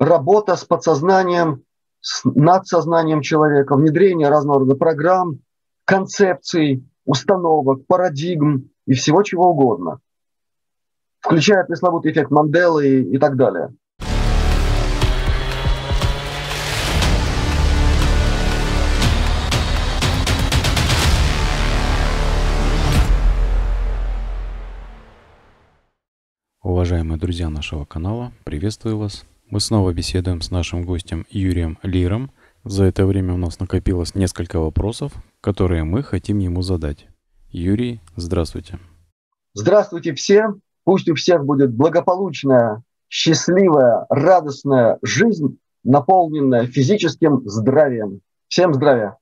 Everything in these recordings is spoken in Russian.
работа с подсознанием, с надсознанием человека, внедрение разного рода программ, концепций, установок, парадигм и всего чего угодно, включая пресловутый эффект Манделы и, и так далее. Уважаемые друзья нашего канала, приветствую вас. Мы снова беседуем с нашим гостем Юрием Лиром. За это время у нас накопилось несколько вопросов, которые мы хотим ему задать. Юрий, здравствуйте. Здравствуйте всем. Пусть у всех будет благополучная, счастливая, радостная жизнь, наполненная физическим здравием. Всем здравия.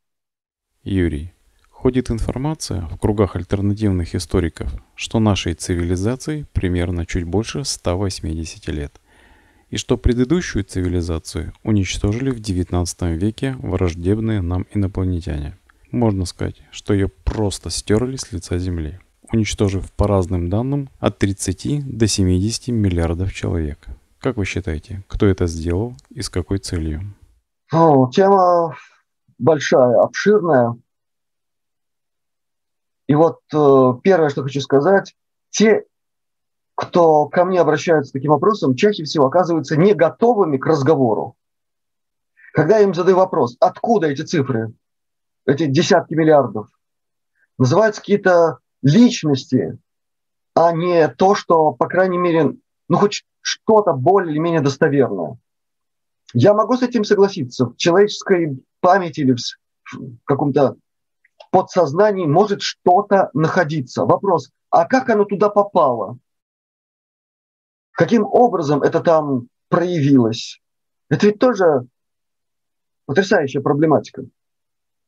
Юрий, Ходит информация в кругах альтернативных историков, что нашей цивилизации примерно чуть больше 180 лет, и что предыдущую цивилизацию уничтожили в 19 веке враждебные нам инопланетяне. Можно сказать, что ее просто стерли с лица Земли, уничтожив по разным данным от 30 до 70 миллиардов человек. Как вы считаете, кто это сделал и с какой целью? О, тема большая, обширная. И вот э, первое, что хочу сказать, те, кто ко мне обращаются с таким вопросом, чаще всего оказываются не готовыми к разговору. Когда я им задаю вопрос, откуда эти цифры, эти десятки миллиардов, называются какие-то личности, а не то, что, по крайней мере, ну хоть что-то более или менее достоверное. Я могу с этим согласиться. В человеческой памяти или в каком-то подсознании может что-то находиться. Вопрос, а как оно туда попало? Каким образом это там проявилось? Это ведь тоже потрясающая проблематика.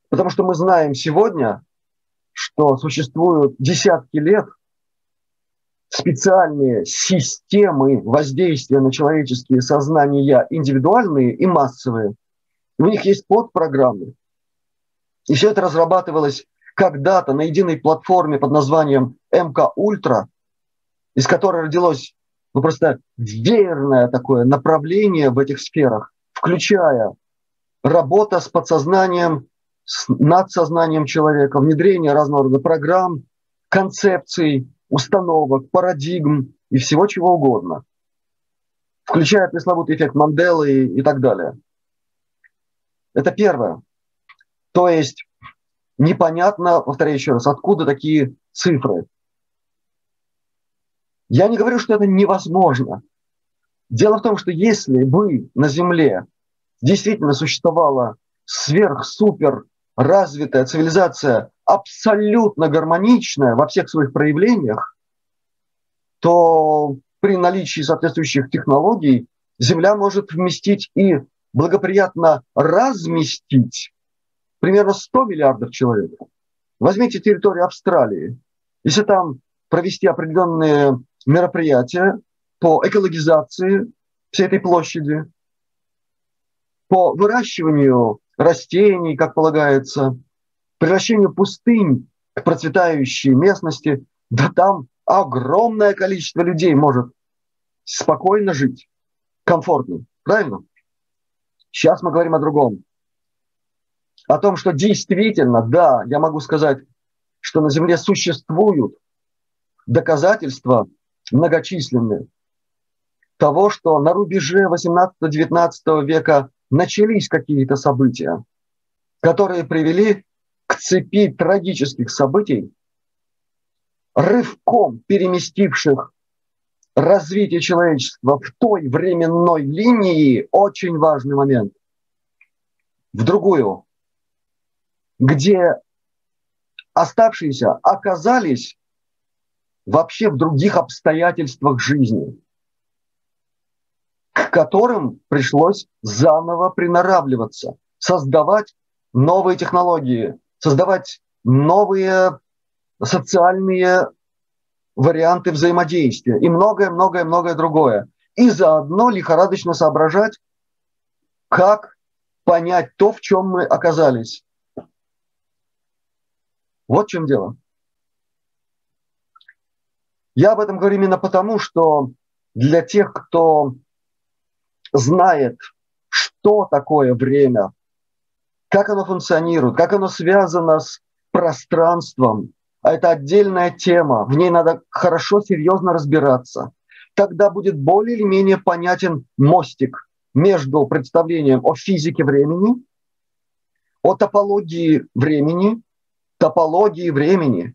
Потому что мы знаем сегодня, что существуют десятки лет специальные системы воздействия на человеческие сознания, индивидуальные и массовые. У них есть подпрограммы. И все это разрабатывалось когда-то на единой платформе под названием МК Ультра, из которой родилось ну, просто веерное такое направление в этих сферах, включая работа с подсознанием, с надсознанием человека, внедрение разного рода программ, концепций, установок, парадигм и всего чего угодно, включая пресловутый эффект Манделы и, и так далее. Это первое. То есть непонятно, повторяю еще раз, откуда такие цифры. Я не говорю, что это невозможно. Дело в том, что если бы на Земле действительно существовала сверх-супер развитая цивилизация, абсолютно гармоничная во всех своих проявлениях, то при наличии соответствующих технологий Земля может вместить и благоприятно разместить примерно 100 миллиардов человек. Возьмите территорию Австралии. Если там провести определенные мероприятия по экологизации всей этой площади, по выращиванию растений, как полагается, превращению пустынь к процветающей местности, да там огромное количество людей может спокойно жить, комфортно. Правильно? Сейчас мы говорим о другом о том, что действительно, да, я могу сказать, что на Земле существуют доказательства многочисленные того, что на рубеже 18-19 века начались какие-то события, которые привели к цепи трагических событий, рывком переместивших развитие человечества в той временной линии, очень важный момент, в другую, где оставшиеся оказались вообще в других обстоятельствах жизни, к которым пришлось заново приноравливаться, создавать новые технологии, создавать новые социальные варианты взаимодействия и многое-многое-многое другое. И заодно лихорадочно соображать, как понять то, в чем мы оказались. Вот в чем дело. Я об этом говорю именно потому, что для тех, кто знает, что такое время, как оно функционирует, как оно связано с пространством, а это отдельная тема, в ней надо хорошо, серьезно разбираться. Тогда будет более или менее понятен мостик между представлением о физике времени, о топологии времени, топологии времени,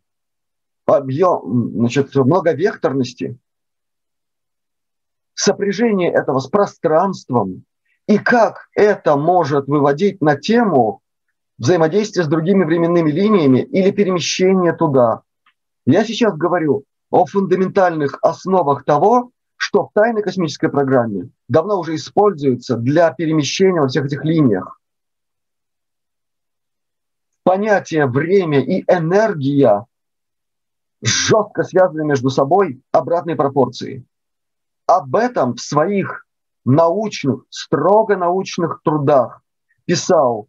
объем, значит, многовекторности, сопряжение этого с пространством и как это может выводить на тему взаимодействия с другими временными линиями или перемещения туда. Я сейчас говорю о фундаментальных основах того, что в тайной космической программе давно уже используется для перемещения во всех этих линиях. Понятие время и энергия жестко связаны между собой обратной пропорции. Об этом в своих научных, строго научных трудах писал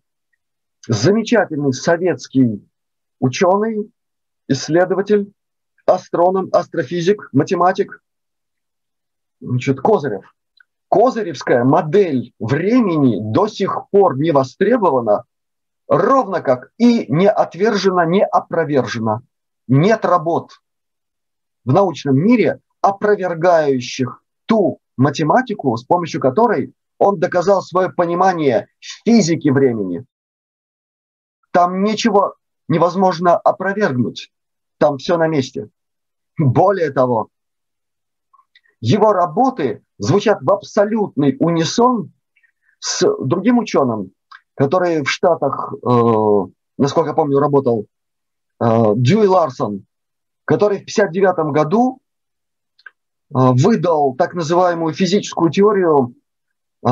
замечательный советский ученый, исследователь, астроном, астрофизик, математик значит, Козырев. Козыревская модель времени до сих пор не востребована, ровно как и не отвержена, не опровержена. Нет работ в научном мире, опровергающих ту математику, с помощью которой он доказал свое понимание физики времени. Там ничего невозможно опровергнуть. Там все на месте. Более того, его работы звучат в абсолютный унисон с другим ученым, который в Штатах, э, насколько я помню, работал, Дьюи Ларсон, который в 1959 году э, выдал так называемую физическую теорию э,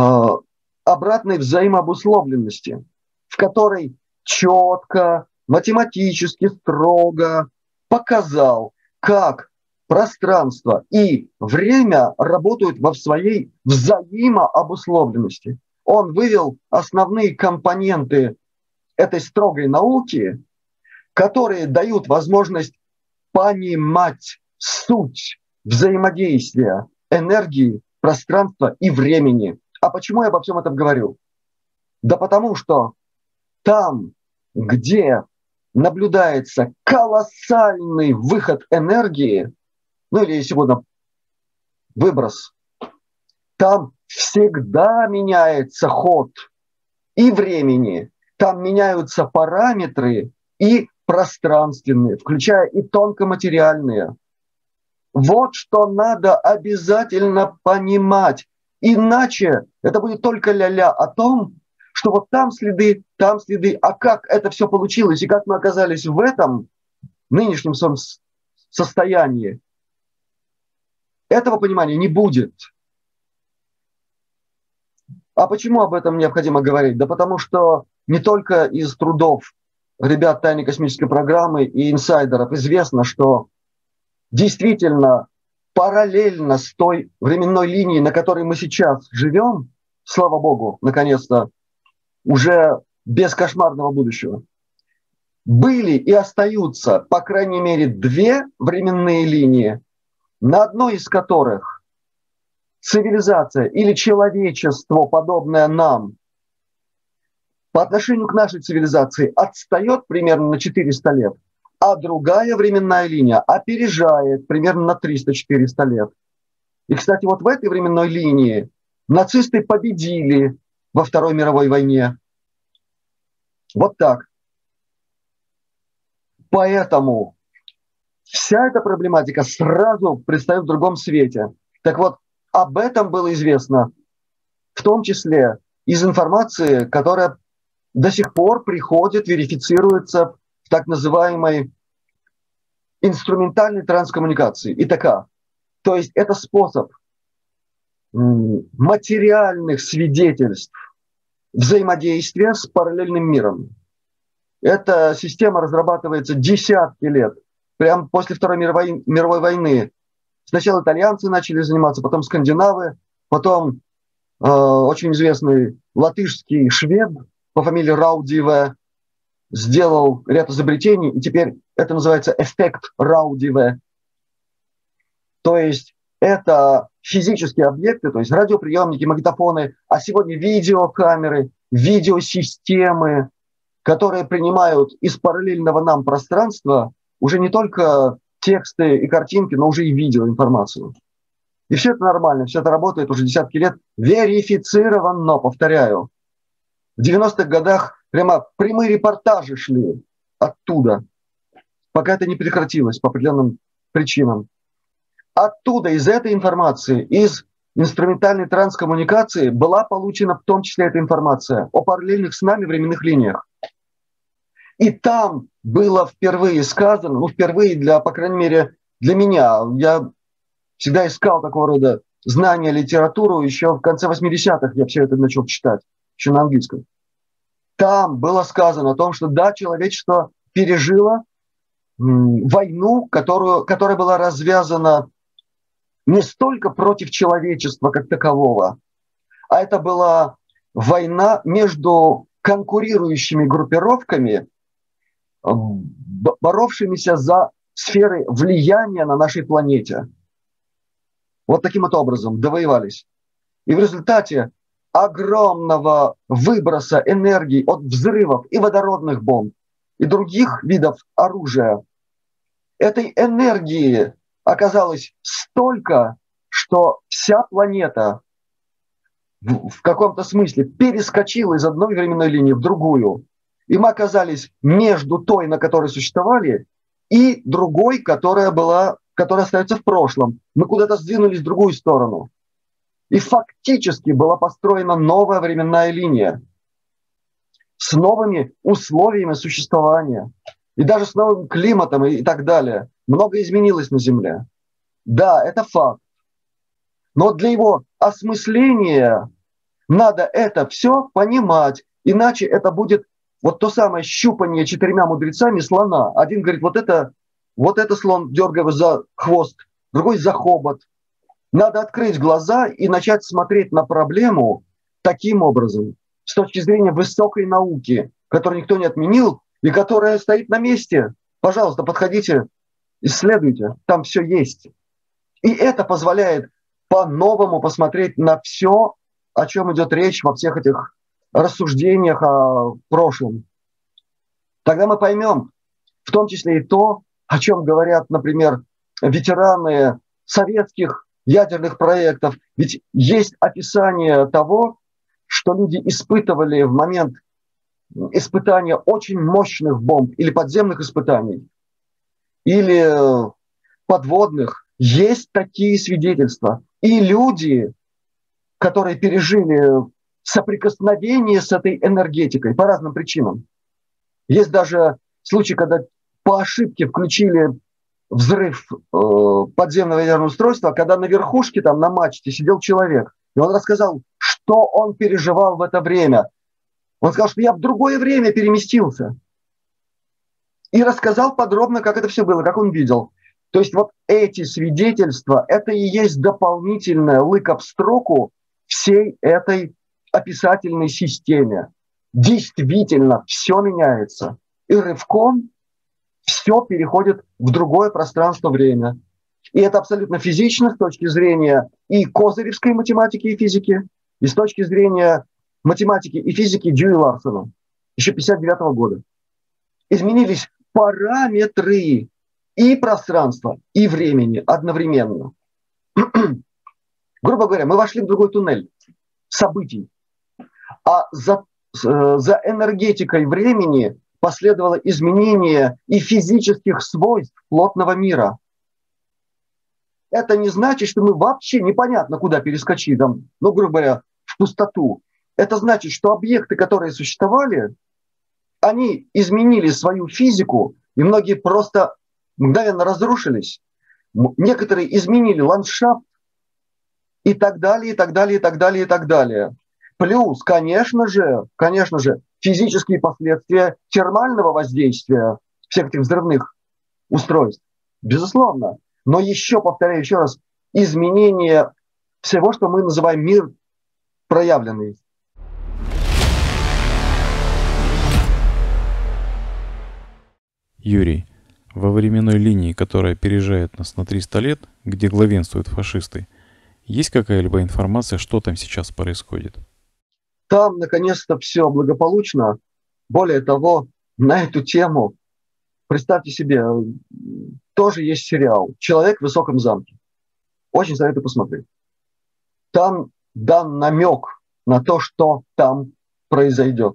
обратной взаимообусловленности, в которой четко, математически строго показал, как пространство и время работают во своей взаимообусловленности. Он вывел основные компоненты этой строгой науки, которые дают возможность понимать суть взаимодействия энергии, пространства и времени. А почему я обо всем этом говорю? Да потому что там, где наблюдается колоссальный выход энергии, ну или если угодно, выброс, там всегда меняется ход и времени, там меняются параметры и пространственные, включая и тонкоматериальные. Вот что надо обязательно понимать. Иначе это будет только ля-ля о том, что вот там следы, там следы, а как это все получилось и как мы оказались в этом нынешнем состоянии, этого понимания не будет. А почему об этом необходимо говорить? Да потому что не только из трудов ребят тайной космической программы и инсайдеров известно, что действительно параллельно с той временной линией, на которой мы сейчас живем, слава богу, наконец-то уже без кошмарного будущего. Были и остаются, по крайней мере, две временные линии, на одной из которых цивилизация или человечество, подобное нам, по отношению к нашей цивилизации отстает примерно на 400 лет, а другая временная линия опережает примерно на 300-400 лет. И, кстати, вот в этой временной линии нацисты победили во Второй мировой войне. Вот так. Поэтому вся эта проблематика сразу предстает в другом свете. Так вот, об этом было известно, в том числе из информации, которая до сих пор приходит, верифицируется в так называемой инструментальной транскоммуникации, ИТК. То есть это способ материальных свидетельств взаимодействия с параллельным миром. Эта система разрабатывается десятки лет, прямо после Второй мировой, мировой войны. Сначала итальянцы начали заниматься, потом скандинавы, потом э, очень известный латышский швед по фамилии Раудиве сделал ряд изобретений, и теперь это называется эффект Раудиве. То есть это физические объекты, то есть радиоприемники, магнитофоны, а сегодня видеокамеры, видеосистемы, которые принимают из параллельного нам пространства уже не только тексты и картинки, но уже и видеоинформацию. И все это нормально, все это работает уже десятки лет, верифицированно, повторяю. В 90-х годах прямо прямые репортажи шли оттуда, пока это не прекратилось по определенным причинам. Оттуда, из этой информации, из инструментальной транскоммуникации была получена в том числе эта информация о параллельных с нами временных линиях. И там было впервые сказано, ну, впервые для, по крайней мере, для меня, я всегда искал такого рода знания, литературу, еще в конце 80-х я все это начал читать, еще на английском. Там было сказано о том, что да, человечество пережило войну, которую, которая была развязана не столько против человечества как такового, а это была война между конкурирующими группировками, боровшимися за сферы влияния на нашей планете. Вот таким вот образом довоевались. И в результате огромного выброса энергии от взрывов и водородных бомб, и других видов оружия, этой энергии оказалось столько, что вся планета в, каком-то смысле перескочила из одной временной линии в другую. И мы оказались между той, на которой существовали, и другой, которая была, которая остается в прошлом. Мы куда-то сдвинулись в другую сторону. И фактически была построена новая временная линия с новыми условиями существования и даже с новым климатом и так далее. Много изменилось на Земле. Да, это факт. Но для его осмысления надо это все понимать, иначе это будет вот то самое щупание четырьмя мудрецами слона. Один говорит, вот это, вот это слон, дергая за хвост, другой за хобот. Надо открыть глаза и начать смотреть на проблему таким образом, с точки зрения высокой науки, которую никто не отменил и которая стоит на месте. Пожалуйста, подходите, исследуйте, там все есть. И это позволяет по-новому посмотреть на все, о чем идет речь во всех этих рассуждениях о прошлом. Тогда мы поймем, в том числе и то, о чем говорят, например, ветераны советских ядерных проектов. Ведь есть описание того, что люди испытывали в момент испытания очень мощных бомб или подземных испытаний, или подводных. Есть такие свидетельства. И люди, которые пережили соприкосновение с этой энергетикой по разным причинам. Есть даже случаи, когда по ошибке включили взрыв э, подземного ядерного устройства, когда на верхушке, там на мачте сидел человек. И он рассказал, что он переживал в это время. Он сказал, что я в другое время переместился. И рассказал подробно, как это все было, как он видел. То есть вот эти свидетельства, это и есть дополнительная лыка в строку всей этой описательной системе. Действительно, все меняется. И рывком все переходит в другое пространство-время. И это абсолютно физично с точки зрения и козыревской математики и физики, и с точки зрения математики и физики Дьюи Ларсона еще 59 года. Изменились параметры и пространства, и времени одновременно. Грубо говоря, мы вошли в другой туннель событий. А за, э, за энергетикой времени последовало изменение и физических свойств плотного мира. Это не значит, что мы вообще непонятно куда перескочили, там, ну, грубо говоря, в пустоту. Это значит, что объекты, которые существовали, они изменили свою физику, и многие просто мгновенно разрушились. Некоторые изменили ландшафт и так далее, и так далее, и так далее, и так далее. Плюс, конечно же, конечно же, физические последствия термального воздействия всех этих взрывных устройств. Безусловно. Но еще, повторяю еще раз, изменение всего, что мы называем мир проявленный. Юрий, во временной линии, которая опережает нас на 300 лет, где главенствуют фашисты, Есть какая-либо информация, что там сейчас происходит? Там, наконец-то, все благополучно. Более того, на эту тему, представьте себе, тоже есть сериал «Человек в высоком замке». Очень советую посмотреть. Там дан намек на то, что там произойдет.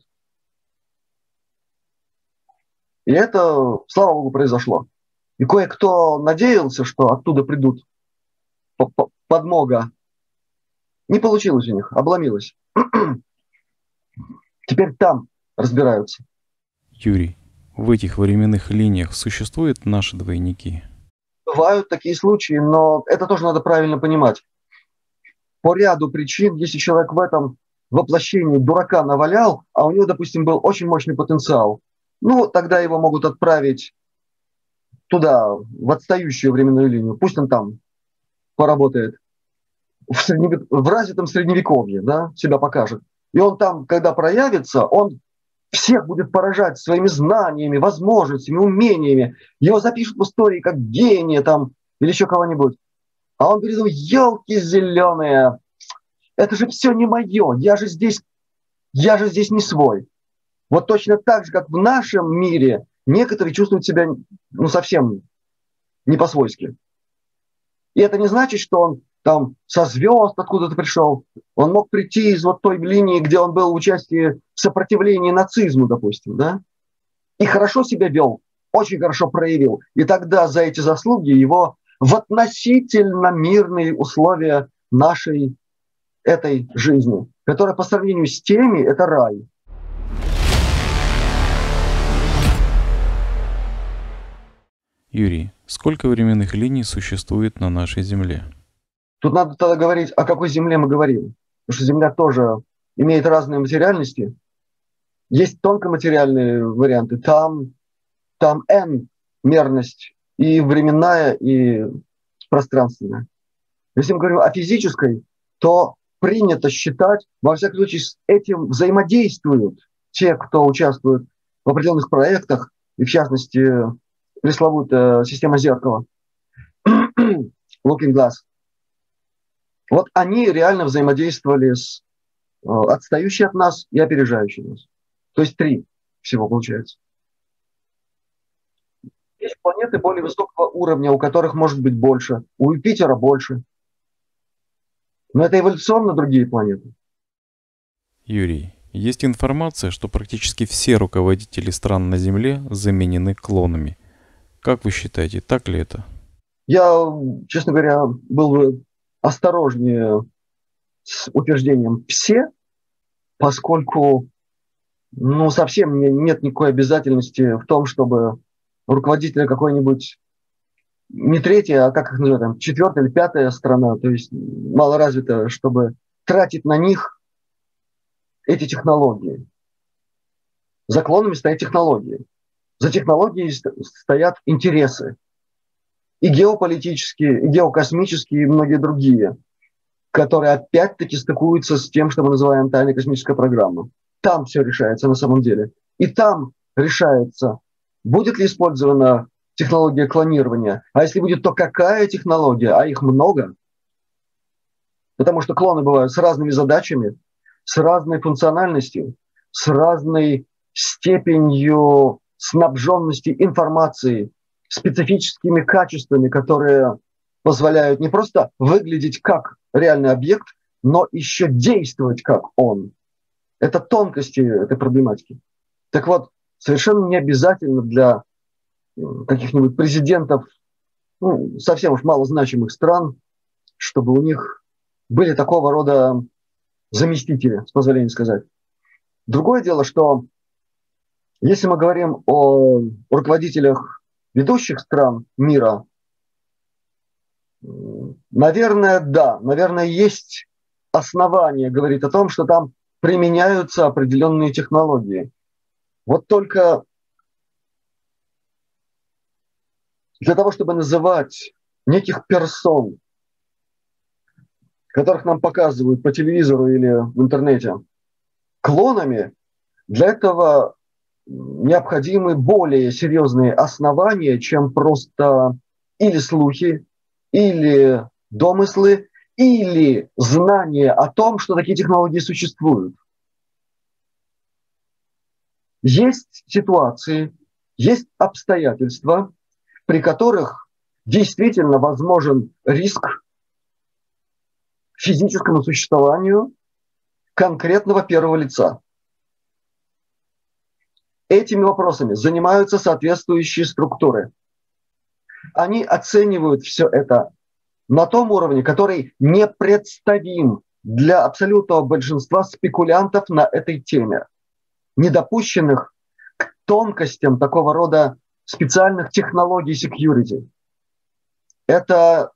И это, слава богу, произошло. И кое-кто надеялся, что оттуда придут подмога. Не получилось у них, обломилось. Теперь там разбираются. Юрий, в этих временных линиях существуют наши двойники? Бывают такие случаи, но это тоже надо правильно понимать. По ряду причин, если человек в этом воплощении дурака навалял, а у него, допустим, был очень мощный потенциал, ну, тогда его могут отправить туда, в отстающую временную линию. Пусть он там поработает в, средневек... в развитом средневековье, да, себя покажет. И он там, когда проявится, он всех будет поражать своими знаниями, возможностями, умениями. Его запишут в истории как гения там или еще кого-нибудь. А он говорит, елки зеленые, это же все не мое, я же здесь, я же здесь не свой. Вот точно так же, как в нашем мире некоторые чувствуют себя ну, совсем не по-свойски. И это не значит, что он там со звезд откуда-то пришел. Он мог прийти из вот той линии, где он был в участии в сопротивлении нацизму, допустим, да? И хорошо себя вел, очень хорошо проявил. И тогда за эти заслуги его в относительно мирные условия нашей этой жизни, которая по сравнению с теми – это рай. Юрий, сколько временных линий существует на нашей Земле? Тут надо тогда говорить, о какой Земле мы говорим. Потому что Земля тоже имеет разные материальности. Есть тонкоматериальные варианты. Там, там N мерность и временная, и пространственная. Если мы говорим о физической, то принято считать, во всяком случае, с этим взаимодействуют те, кто участвует в определенных проектах, и в частности, пресловутая система зеркала, Looking Glass. Вот они реально взаимодействовали с э, отстающей от нас и опережающей нас. То есть три всего получается. Есть планеты более высокого уровня, у которых может быть больше, у Юпитера больше. Но это эволюционно другие планеты. Юрий, есть информация, что практически все руководители стран на Земле заменены клонами. Как вы считаете, так ли это? Я, честно говоря, был бы осторожнее с утверждением «все», поскольку ну, совсем нет никакой обязательности в том, чтобы руководителя какой-нибудь не третья, а как их называют, там, четвертая или пятая страна, то есть малоразвитая, чтобы тратить на них эти технологии. За клонами стоят технологии. За технологией стоят интересы и геополитические, и геокосмические, и многие другие, которые опять-таки стыкуются с тем, что мы называем тайной космической программой. Там все решается на самом деле. И там решается, будет ли использована технология клонирования, а если будет, то какая технология, а их много. Потому что клоны бывают с разными задачами, с разной функциональностью, с разной степенью снабженности информацией, специфическими качествами, которые позволяют не просто выглядеть как реальный объект, но еще действовать как он. Это тонкости этой проблематики. Так вот, совершенно не обязательно для э, каких-нибудь президентов ну, совсем уж малозначимых стран, чтобы у них были такого рода заместители, с позволения сказать. Другое дело, что если мы говорим о руководителях ведущих стран мира, наверное, да, наверное, есть основания говорить о том, что там применяются определенные технологии. Вот только для того, чтобы называть неких персон, которых нам показывают по телевизору или в интернете, клонами, для этого необходимы более серьезные основания, чем просто или слухи, или домыслы, или знание о том, что такие технологии существуют. Есть ситуации, есть обстоятельства, при которых действительно возможен риск физическому существованию конкретного первого лица. Этими вопросами занимаются соответствующие структуры. Они оценивают все это на том уровне, который непредставим для абсолютного большинства спекулянтов на этой теме, недопущенных к тонкостям такого рода специальных технологий security. Это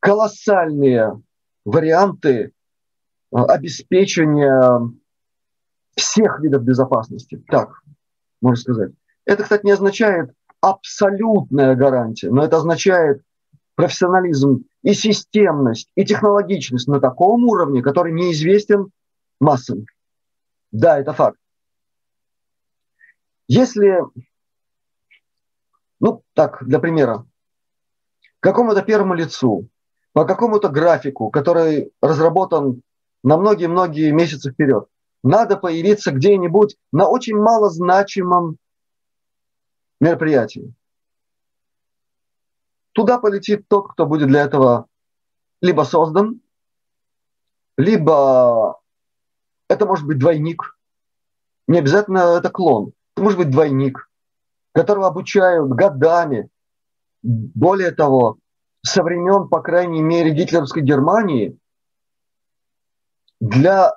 колоссальные варианты э, обеспечения всех видов безопасности. Так, можно сказать. Это, кстати, не означает абсолютная гарантия, но это означает профессионализм и системность, и технологичность на таком уровне, который неизвестен массам. Да, это факт. Если, ну так, для примера, какому-то первому лицу по какому-то графику, который разработан на многие-многие месяцы вперед. Надо появиться где-нибудь на очень малозначимом мероприятии. Туда полетит тот, кто будет для этого либо создан, либо это может быть двойник. Не обязательно это клон. Это может быть двойник, которого обучают годами. Более того, со времен, по крайней мере, гитлеровской Германии для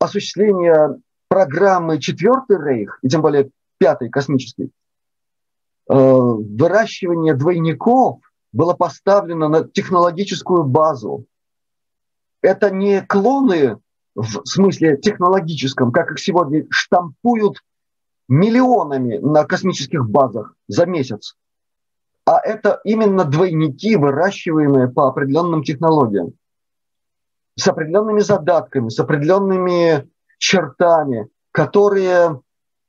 осуществления программы «Четвертый рейх», и тем более «Пятый космический», э, выращивание двойников было поставлено на технологическую базу. Это не клоны в смысле технологическом, как их сегодня штампуют миллионами на космических базах за месяц а это именно двойники, выращиваемые по определенным технологиям, с определенными задатками, с определенными чертами, которые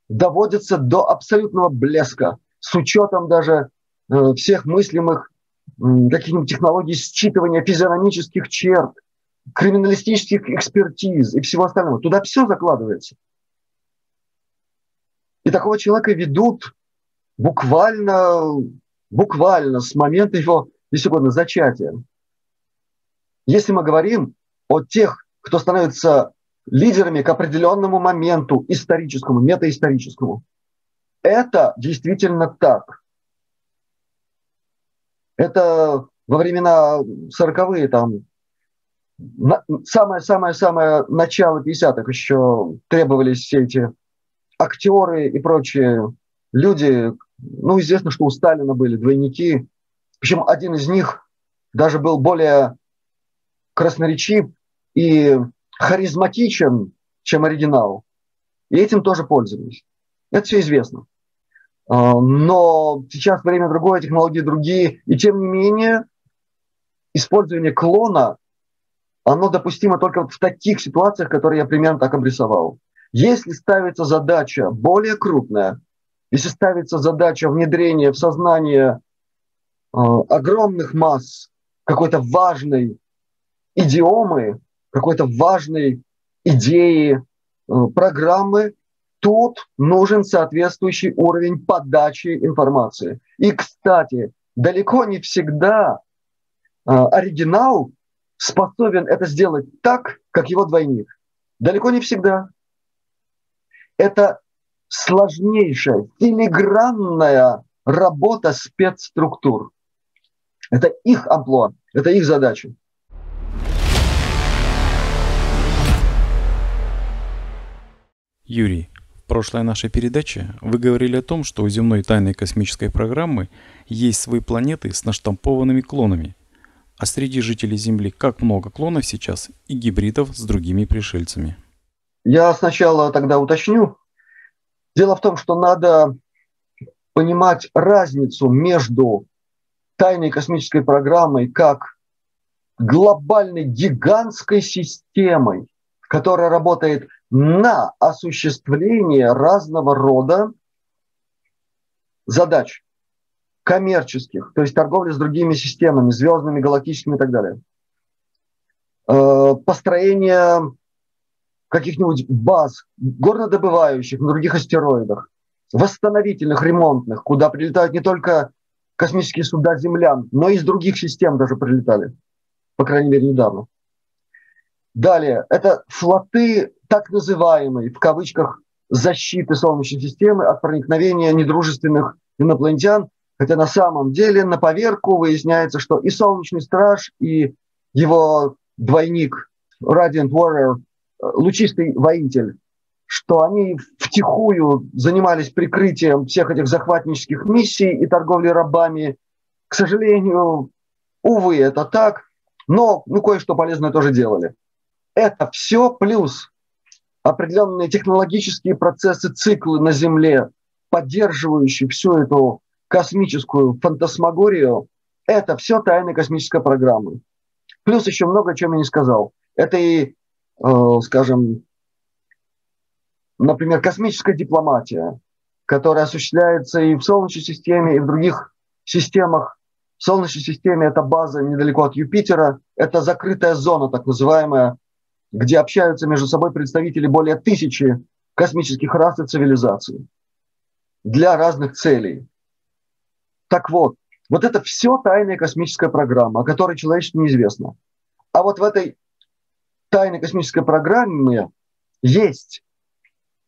доводятся до абсолютного блеска, с учетом даже э, всех мыслимых каких-нибудь технологий считывания физиономических черт, криминалистических экспертиз и всего остального. Туда все закладывается. И такого человека ведут буквально буквально с момента его, если угодно, зачатия. Если мы говорим о тех, кто становится лидерами к определенному моменту историческому, метаисторическому, это действительно так. Это во времена 40-е, там, самое-самое-самое начало 50-х еще требовались все эти актеры и прочие люди, ну, известно, что у Сталина были двойники. Причем один из них даже был более красноречив и харизматичен, чем оригинал. И этим тоже пользовались. Это все известно. А, но сейчас время другое, технологии другие. И тем не менее, использование клона, оно допустимо только в таких ситуациях, которые я примерно так обрисовал. Если ставится задача более крупная, если ставится задача внедрения в сознание э, огромных масс какой-то важной идиомы, какой-то важной идеи, э, программы, тут нужен соответствующий уровень подачи информации. И, кстати, далеко не всегда э, оригинал способен это сделать так, как его двойник. Далеко не всегда. Это сложнейшая, филигранная работа спецструктур. Это их амплуа, это их задача. Юрий, в прошлой нашей передаче вы говорили о том, что у земной тайной космической программы есть свои планеты с наштампованными клонами. А среди жителей Земли как много клонов сейчас и гибридов с другими пришельцами? Я сначала тогда уточню, Дело в том, что надо понимать разницу между тайной космической программой как глобальной гигантской системой, которая работает на осуществление разного рода задач коммерческих, то есть торговли с другими системами, звездными, галактическими и так далее. э, построение каких-нибудь баз горнодобывающих на других астероидах, восстановительных, ремонтных, куда прилетают не только космические суда землян, но и из других систем даже прилетали, по крайней мере, недавно. Далее, это флоты так называемой, в кавычках, защиты Солнечной системы от проникновения недружественных инопланетян, хотя на самом деле на поверку выясняется, что и Солнечный Страж, и его двойник Radiant Warrior, э, лучистый воитель, что они втихую занимались прикрытием всех этих захватнических миссий и торговли рабами. К сожалению, увы, это так, но ну, кое-что полезное тоже делали. Это все плюс определенные технологические процессы, циклы на Земле, поддерживающие всю эту космическую фантасмагорию, это все тайны космической программы. Плюс еще много, о чем я не сказал. Это и, э, скажем, например, космическая дипломатия, которая осуществляется и в Солнечной системе, и в других системах. В Солнечной системе это база недалеко от Юпитера, это закрытая зона, так называемая, где общаются между собой представители более тысячи космических рас и цивилизаций для разных целей. Так вот, вот это все тайная космическая программа, о которой человечеству неизвестно. А вот в этой тайной космической программе есть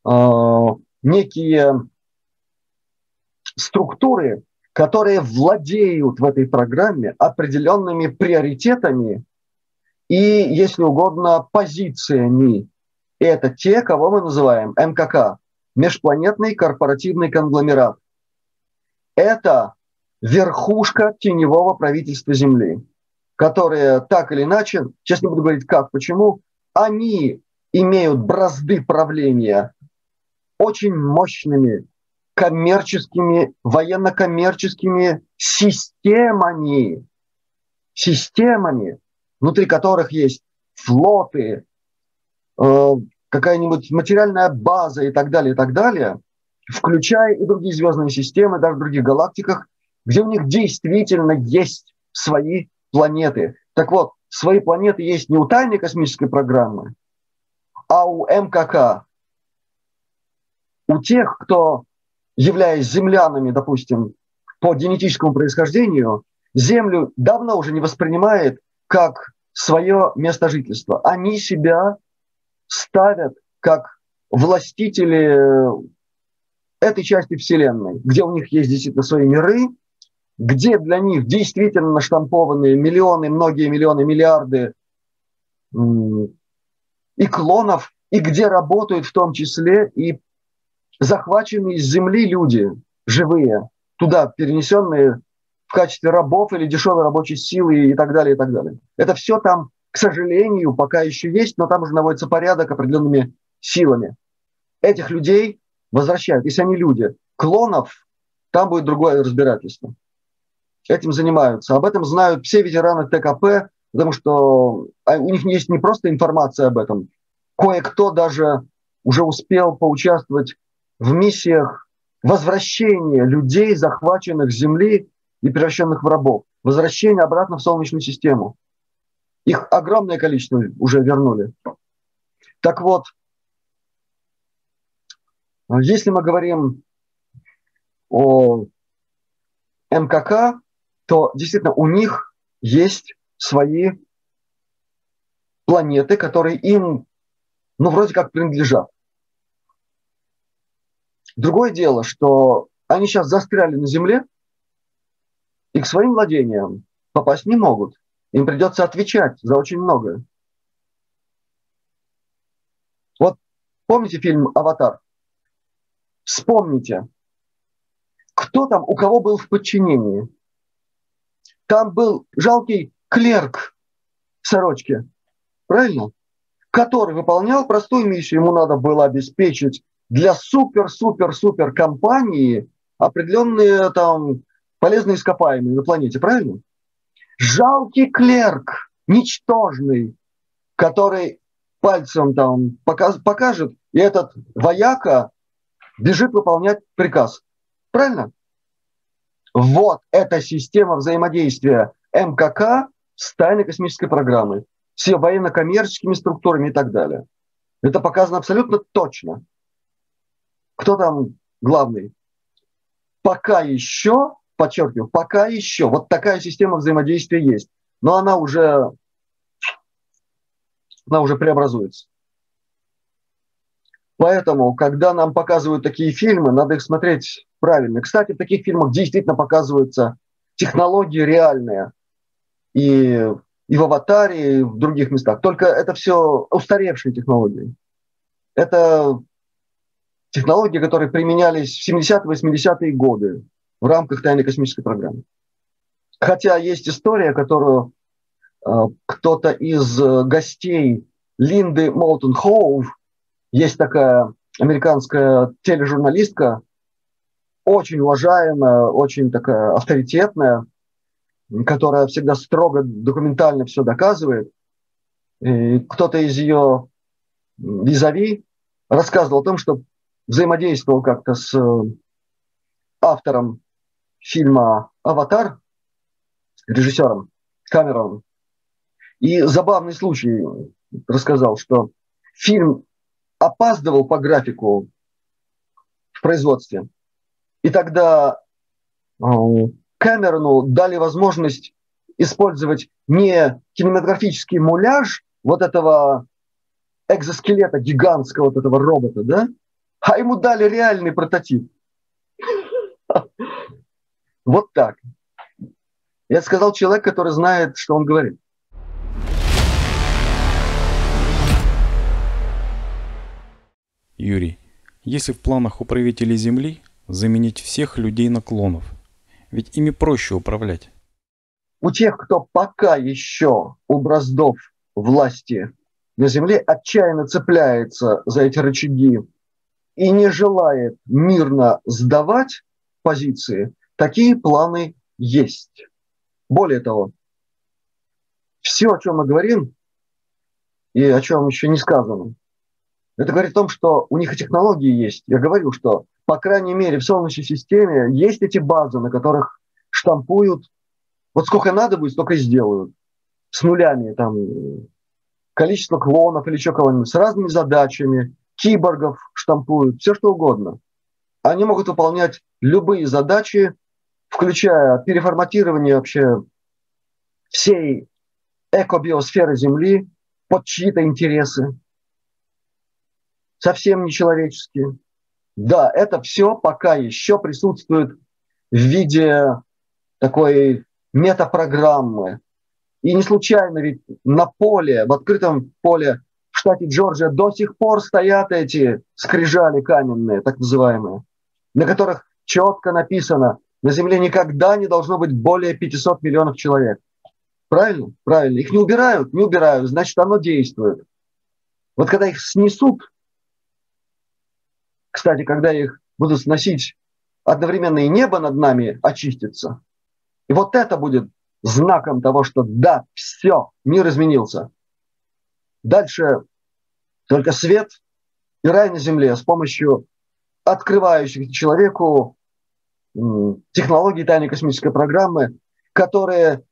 э, некие структуры, которые владеют в этой программе определенными приоритетами и, если угодно, позициями. Это те, кого мы называем МКК, межпланетный корпоративный конгломерат. Это верхушка теневого правительства Земли, которые так или иначе, сейчас не буду говорить как, почему, они имеют бразды правления очень мощными коммерческими, военно-коммерческими системами, системами, внутри которых есть флоты, э, какая-нибудь материальная база и так далее, и так далее, включая и другие звездные системы, даже в других галактиках, где у них действительно есть свои планеты. Так вот, свои планеты есть не у тайной космической программы, а у МКК. У тех, кто, являясь землянами, допустим, по генетическому происхождению, Землю давно уже не воспринимает как свое место жительства. Они себя ставят как властители этой части Вселенной, где у них есть действительно свои миры, где для них действительно наштампованы миллионы, многие миллионы, миллиарды и клонов, и где работают в том числе и захваченные из Земли люди, живые, туда перенесенные качестве рабов или дешевой рабочей силы и так далее, и так далее. Это все там, к сожалению, пока еще есть, но там уже наводится порядок определенными силами. Этих людей возвращают, если они люди. Клонов, там будет другое разбирательство. Этим занимаются. Об этом знают все ветераны ТКП, потому что а, у них есть не просто информация об этом. Кое-кто даже уже успел поучаствовать в миссиях возвращения людей, захваченных с Земли и превращенных в рабов. Возвращение обратно в Солнечную систему. Их огромное количество уже вернули. Так вот, если мы говорим о МКК, то действительно у них есть свои планеты, которые им, ну, вроде как принадлежат. Другое дело, что они сейчас застряли на Земле, к своим владениям попасть не могут. Им придется отвечать за очень многое. Вот помните фильм «Аватар»? Вспомните, кто там, у кого был в подчинении. Там был жалкий клерк в сорочке, правильно? Который выполнял простую миссию. Ему надо было обеспечить для супер-супер-супер компании определенные там полезные ископаемые на планете, правильно? Жалкий клерк, ничтожный, который пальцем там покажет, и этот вояка бежит выполнять приказ. Правильно? Вот эта система взаимодействия МКК с тайной космической программой. с ее военно-коммерческими структурами и так далее. Это показано абсолютно точно. Кто там главный? Пока еще, подчеркиваю, пока еще вот такая система взаимодействия есть, но она уже, она уже преобразуется. Поэтому, когда нам показывают такие фильмы, надо их смотреть правильно. Кстати, в таких фильмах действительно показываются технологии реальные. И, и в «Аватаре», и в других местах. Только это все устаревшие технологии. Это технологии, которые применялись в 70-80-е годы в рамках тайной космической программы. Хотя есть история, которую э, кто-то из э, гостей Линды Молтон Хоув есть такая американская тележурналистка, очень уважаемая, очень такая авторитетная, которая всегда строго документально все доказывает. Кто-то из ее визави рассказывал о том, что взаимодействовал как-то с автором фильма «Аватар», режиссером Камероном. И забавный случай рассказал, что фильм опаздывал по графику в производстве. И тогда э, Кэмерону дали возможность использовать не кинематографический муляж вот этого экзоскелета гигантского вот этого робота, да, а ему дали реальный прототип. Вот так. Я сказал человек, который знает, что он говорит. Юрий, если в планах у правителей Земли заменить всех людей на клонов, ведь ими проще управлять. У тех, кто пока еще у браздов власти на Земле отчаянно цепляется за эти рычаги и не желает мирно сдавать позиции, такие планы есть. Более того, все, о чем мы говорим, и о чем еще не сказано, это говорит о том, что у них и технологии есть. Я говорю, что, по крайней мере, в Солнечной системе есть эти базы, на которых штампуют. Вот сколько надо будет, столько и сделают. С нулями, там, количество клонов или еще кого-нибудь, с разными задачами, киборгов штампуют, все что угодно. Они могут выполнять любые задачи, включая переформатирование вообще всей экобиосферы Земли под чьи-то интересы совсем нечеловеческие. Да, это все пока еще присутствует в виде такой метапрограммы. И не случайно ведь на поле, в открытом поле в штате Джорджия до сих пор стоят эти скрижали каменные, так называемые, на которых четко написано, на Земле никогда не должно быть более 500 миллионов человек. Правильно? Правильно. Их не убирают? Не убирают. Значит, оно действует. Вот когда их снесут, кстати, когда их будут сносить, одновременно и небо над нами очистится. И вот это будет знаком того, что да, все, мир изменился. Дальше только свет и рай на земле с помощью открывающих человеку технологий тайной космической программы, которые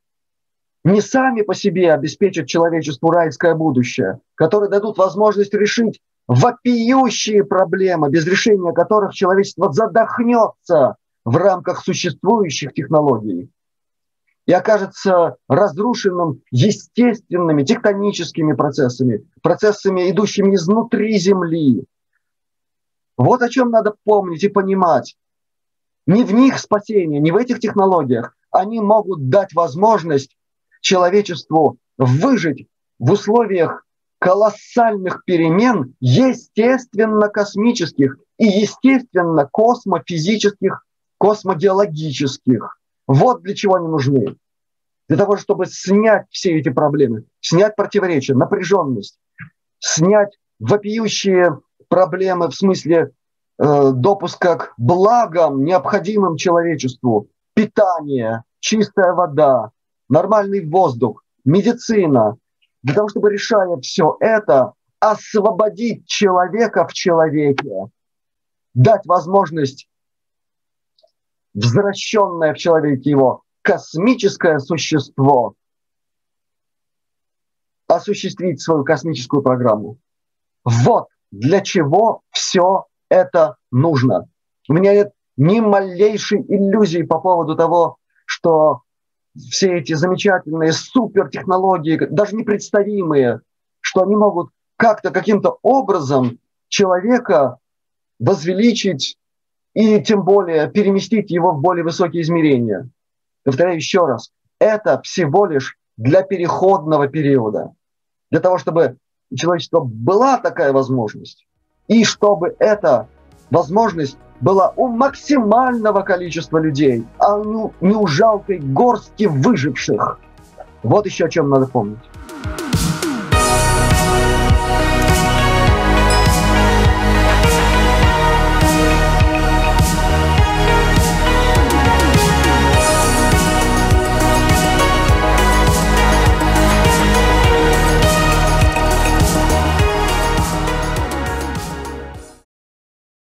не сами по себе обеспечат человечеству райское будущее, которые дадут возможность решить вопиющие проблемы, без решения которых человечество задохнется в рамках существующих технологий и окажется разрушенным естественными тектоническими процессами, процессами, идущими изнутри Земли. Вот о чем надо помнить и понимать. Не в них спасение, не в этих технологиях. Они могут дать возможность человечеству выжить в условиях колоссальных перемен, естественно космических и естественно космофизических, космогеологических. Вот для чего они нужны. Для того, чтобы снять все эти проблемы, снять противоречия, напряженность, снять вопиющие проблемы в смысле допуска к благам, необходимым человечеству, питание, чистая вода, нормальный воздух, медицина, для того, чтобы, решая все это, освободить человека в человеке, дать возможность возвращенное в человеке его космическое существо. Осуществить свою космическую программу. Вот для чего все это нужно. У меня нет ни малейшей иллюзии по поводу того, что все эти замечательные супертехнологии, даже непредставимые, что они могут как-то каким-то образом человека возвеличить и тем более переместить его в более высокие измерения. Повторяю еще раз, это всего лишь для переходного периода, для того, чтобы у человечества была такая возможность, и чтобы эта возможность была у максимального количества людей, а не у жалкой горстки выживших. Вот еще о чем надо помнить.